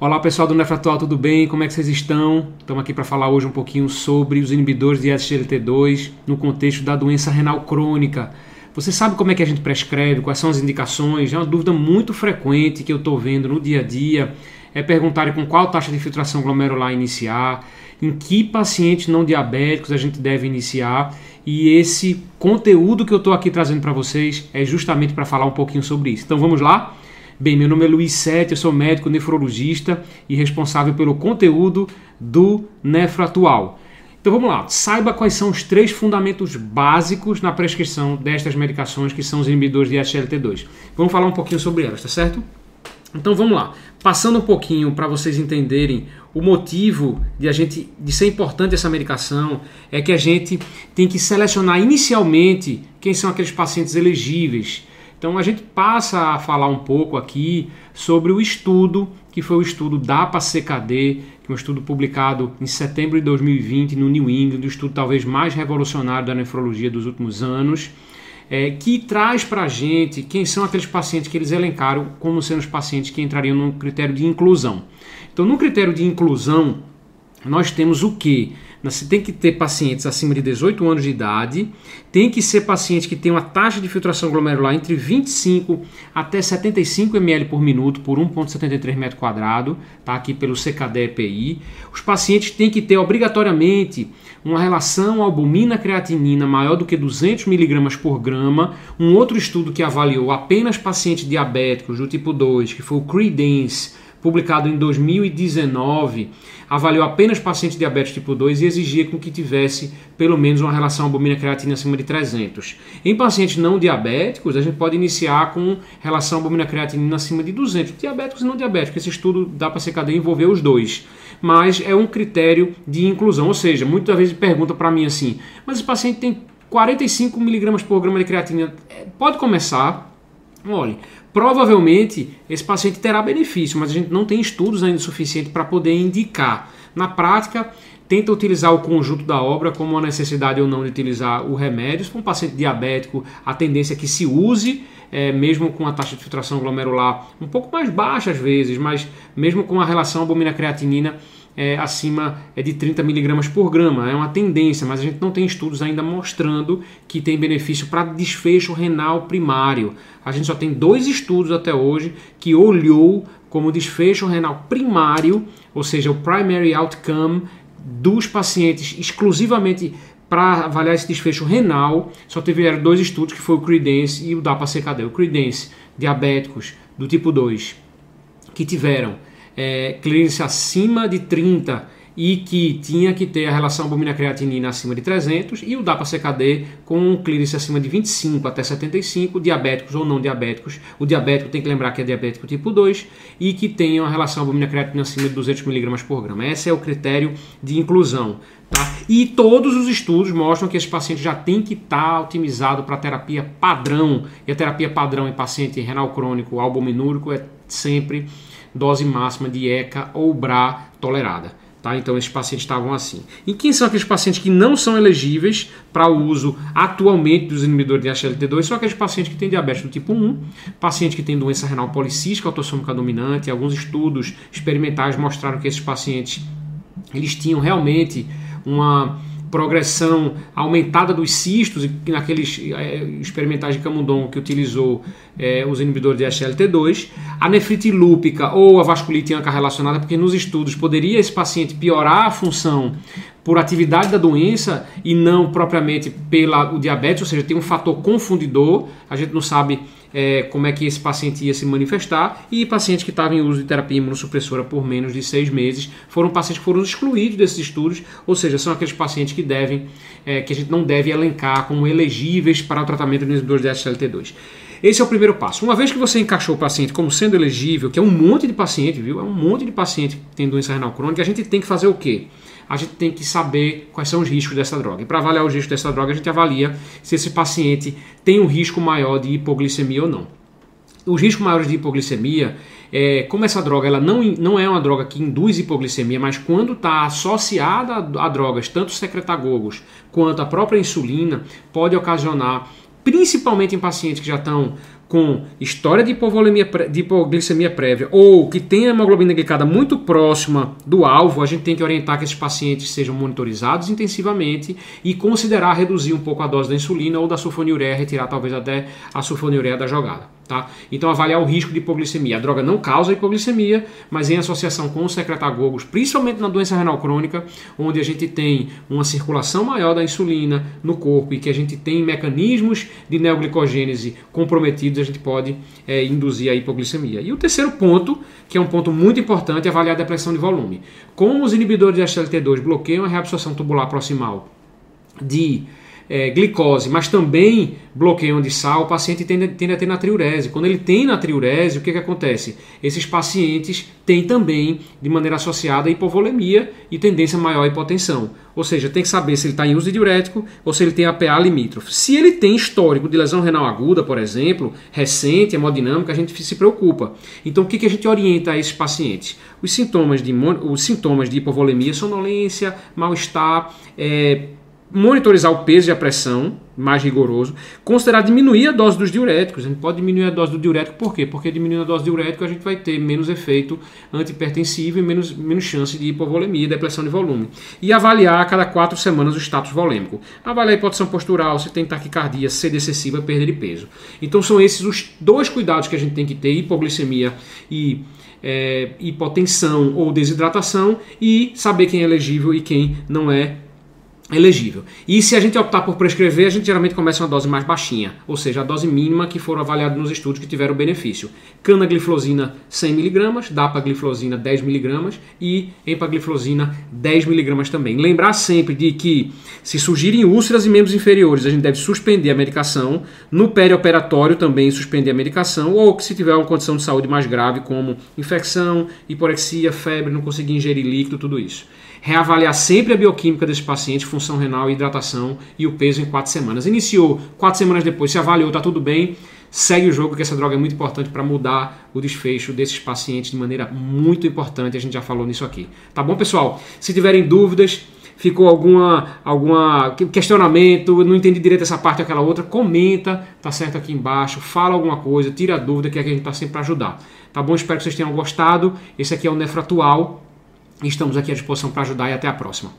Olá pessoal do Nefratual, tudo bem? Como é que vocês estão? Estamos aqui para falar hoje um pouquinho sobre os inibidores de SGLT2 no contexto da doença renal crônica. Você sabe como é que a gente prescreve, quais são as indicações? É uma dúvida muito frequente que eu estou vendo no dia a dia. É perguntarem com qual taxa de filtração glomerular iniciar, em que pacientes não diabéticos a gente deve iniciar. E esse conteúdo que eu estou aqui trazendo para vocês é justamente para falar um pouquinho sobre isso. Então vamos lá? Bem, meu nome é Luiz Sete, eu sou médico nefrologista e responsável pelo conteúdo do Nefro Atual. Então vamos lá, saiba quais são os três fundamentos básicos na prescrição destas medicações que são os inibidores de SGLT2. Vamos falar um pouquinho sobre elas, tá certo? Então vamos lá, passando um pouquinho para vocês entenderem o motivo de a gente de ser importante essa medicação é que a gente tem que selecionar inicialmente quem são aqueles pacientes elegíveis então a gente passa a falar um pouco aqui sobre o estudo que foi o estudo da APA-CKD, que é um estudo publicado em setembro de 2020 no New England, o estudo talvez mais revolucionário da nefrologia dos últimos anos, é, que traz para a gente quem são aqueles pacientes que eles elencaram como sendo os pacientes que entrariam no critério de inclusão. Então, no critério de inclusão, nós temos o que? Você tem que ter pacientes acima de 18 anos de idade, tem que ser paciente que tem uma taxa de filtração glomerular entre 25 até 75 ml por minuto por 1,73 metro quadrado, tá aqui pelo CKD-EPI. Os pacientes têm que ter obrigatoriamente uma relação albumina-creatinina maior do que 200 miligramas por grama. Um outro estudo que avaliou apenas pacientes diabéticos do tipo 2, que foi o CREDENCE, publicado em 2019, avaliou apenas pacientes diabetes tipo 2 e exigia com que tivesse pelo menos uma relação albumina-creatina acima de 300. Em pacientes não diabéticos, a gente pode iniciar com relação albumina-creatinina acima de 200. Diabéticos e não diabéticos, esse estudo da CKD envolveu os dois. Mas é um critério de inclusão, ou seja, muitas vezes pergunta para mim assim, mas esse paciente tem 45 miligramas por grama de creatina, é, pode começar? Olha, Provavelmente esse paciente terá benefício, mas a gente não tem estudos ainda suficiente para poder indicar. Na prática, tenta utilizar o conjunto da obra como uma necessidade ou não de utilizar o remédio. Se for um paciente diabético, a tendência é que se use, é, mesmo com a taxa de filtração glomerular um pouco mais baixa às vezes, mas mesmo com a relação albumina-creatinina é, acima é de 30 miligramas por grama. É uma tendência, mas a gente não tem estudos ainda mostrando que tem benefício para desfecho renal primário. A gente só tem dois estudos até hoje que olhou como desfecho renal primário, ou seja, o primary outcome dos pacientes exclusivamente para avaliar esse desfecho renal, só tiveram dois estudos, que foi o Credence e o DAPA-CKD. O Credence, diabéticos do tipo 2, que tiveram é, clearance acima de 30 e que tinha que ter a relação albumina-creatinina acima de 300 e o DAPA-CKD com um clearance acima de 25 até 75, diabéticos ou não diabéticos. O diabético tem que lembrar que é diabético tipo 2 e que tenha uma relação albumina-creatinina acima de 200 mg por grama. Esse é o critério de inclusão. Tá? E todos os estudos mostram que esse paciente já tem que estar tá otimizado para terapia padrão. E a terapia padrão em paciente renal crônico albuminúrico é sempre dose máxima de ECA ou BRA tolerada. Tá? Então esses pacientes estavam assim. E quem são aqueles pacientes que não são elegíveis para o uso atualmente dos inibidores de SLT2? São aqueles pacientes que têm diabetes do tipo 1, pacientes que têm doença renal policística autossômica dominante. Alguns estudos experimentais mostraram que esses pacientes eles tinham realmente uma progressão aumentada dos cistos, naqueles é, experimentais de Camundon que utilizou é, os inibidores de SLT2, a nefrite lúpica ou a vasculite anca relacionada, porque nos estudos poderia esse paciente piorar a função por atividade da doença e não propriamente pela o diabetes, ou seja, tem um fator confundidor, a gente não sabe é, como é que esse paciente ia se manifestar, e pacientes que estavam em uso de terapia imunossupressora por menos de seis meses foram pacientes que foram excluídos desses estudos, ou seja, são aqueles pacientes que devem, é, que a gente não deve elencar como elegíveis para o tratamento de inibidores de SLT2. Esse é o primeiro passo. Uma vez que você encaixou o paciente como sendo elegível, que é um monte de paciente, viu? É um monte de paciente que tem doença renal crônica, a gente tem que fazer o quê? A gente tem que saber quais são os riscos dessa droga. E para avaliar os riscos dessa droga, a gente avalia se esse paciente tem um risco maior de hipoglicemia ou não. Os riscos maiores de hipoglicemia é, como essa droga ela não, não é uma droga que induz hipoglicemia, mas quando está associada a, a, drogas, tanto secretagogos quanto a própria insulina, pode ocasionar principalmente em pacientes que já estão com história de, de hipoglicemia prévia ou que tem a hemoglobina glicada muito próxima do alvo, a gente tem que orientar que esses pacientes sejam monitorizados intensivamente e considerar reduzir um pouco a dose da insulina ou da sulfonilureia, retirar talvez até a sulfonilureia da jogada. Tá? Então, avaliar o risco de hipoglicemia. A droga não causa hipoglicemia, mas em associação com os secretagogos, principalmente na doença renal crônica, onde a gente tem uma circulação maior da insulina no corpo e que a gente tem mecanismos de neoglicogênese comprometidos, a gente pode é, induzir a hipoglicemia. E o terceiro ponto, que é um ponto muito importante, é avaliar a depressão de volume. Como os inibidores de SLT2 bloqueiam a reabsorção tubular proximal de é, glicose, mas também bloqueiam de sal, o paciente tende, tende, a ter natriurese. Quando ele tem natriurese, o que, que acontece? Esses pacientes têm também, de maneira associada, hipovolemia e tendência maior à hipotensão. Ou seja, tem que saber se ele está em uso diurético ou se ele tem APA limítrofe. Se ele tem histórico de lesão renal aguda, por exemplo, recente, hemodinâmica, a gente se preocupa. Então, o que, que a gente orienta a esses pacientes? Os sintomas de, os sintomas de hipovolemia, sonolência, mal-estar, é, monitorizar o peso e a pressão, mais rigoroso, considerar diminuir a dose dos diuréticos. A gente pode diminuir a dose do diurético, por quê? Porque diminuindo a dose do diurético a gente vai ter menos efeito antipertensivo e menos, menos chance de hipovolemia depressão de volume. E avaliar a cada quatro semanas o status volêmico. Avaliar a hipotensão postural, se tem taquicardia, sede excessiva, perda de peso. Então são esses os dois cuidados que a gente tem que ter, hipoglicemia e é, hipotensão ou desidratação, e saber quem é elegível e quem não é elegível. E se a gente optar por prescrever, a gente geralmente começa uma dose mais baixinha, ou seja, a dose mínima que foram avaliados nos estudos que tiveram benefício. Canagliflozina 100mg, dapagliflozina 10mg e empagliflozina 10mg também. Lembrar sempre de que se surgirem úlceras e membros inferiores, a gente deve suspender a medicação, no perioperatório também suspender a medicação, ou que se tiver uma condição de saúde mais grave, como infecção, hiporexia, febre, não conseguir ingerir líquido, tudo isso reavaliar sempre a bioquímica desse paciente, função renal, hidratação e o peso em quatro semanas. Iniciou, quatro semanas depois, se avaliou, está tudo bem, segue o jogo, que essa droga é muito importante para mudar o desfecho desses pacientes de maneira muito importante. A gente já falou nisso aqui. Tá bom, pessoal? Se tiverem dúvidas, ficou alguma, alguma questionamento, não entendi direito essa parte ou aquela outra, comenta, tá certo aqui embaixo, fala alguma coisa, tira a dúvida, que aqui a gente está sempre para ajudar. Tá bom? Espero que vocês tenham gostado. Esse aqui é o Nefro Atual Estamos aqui à disposição para ajudar e até a próxima.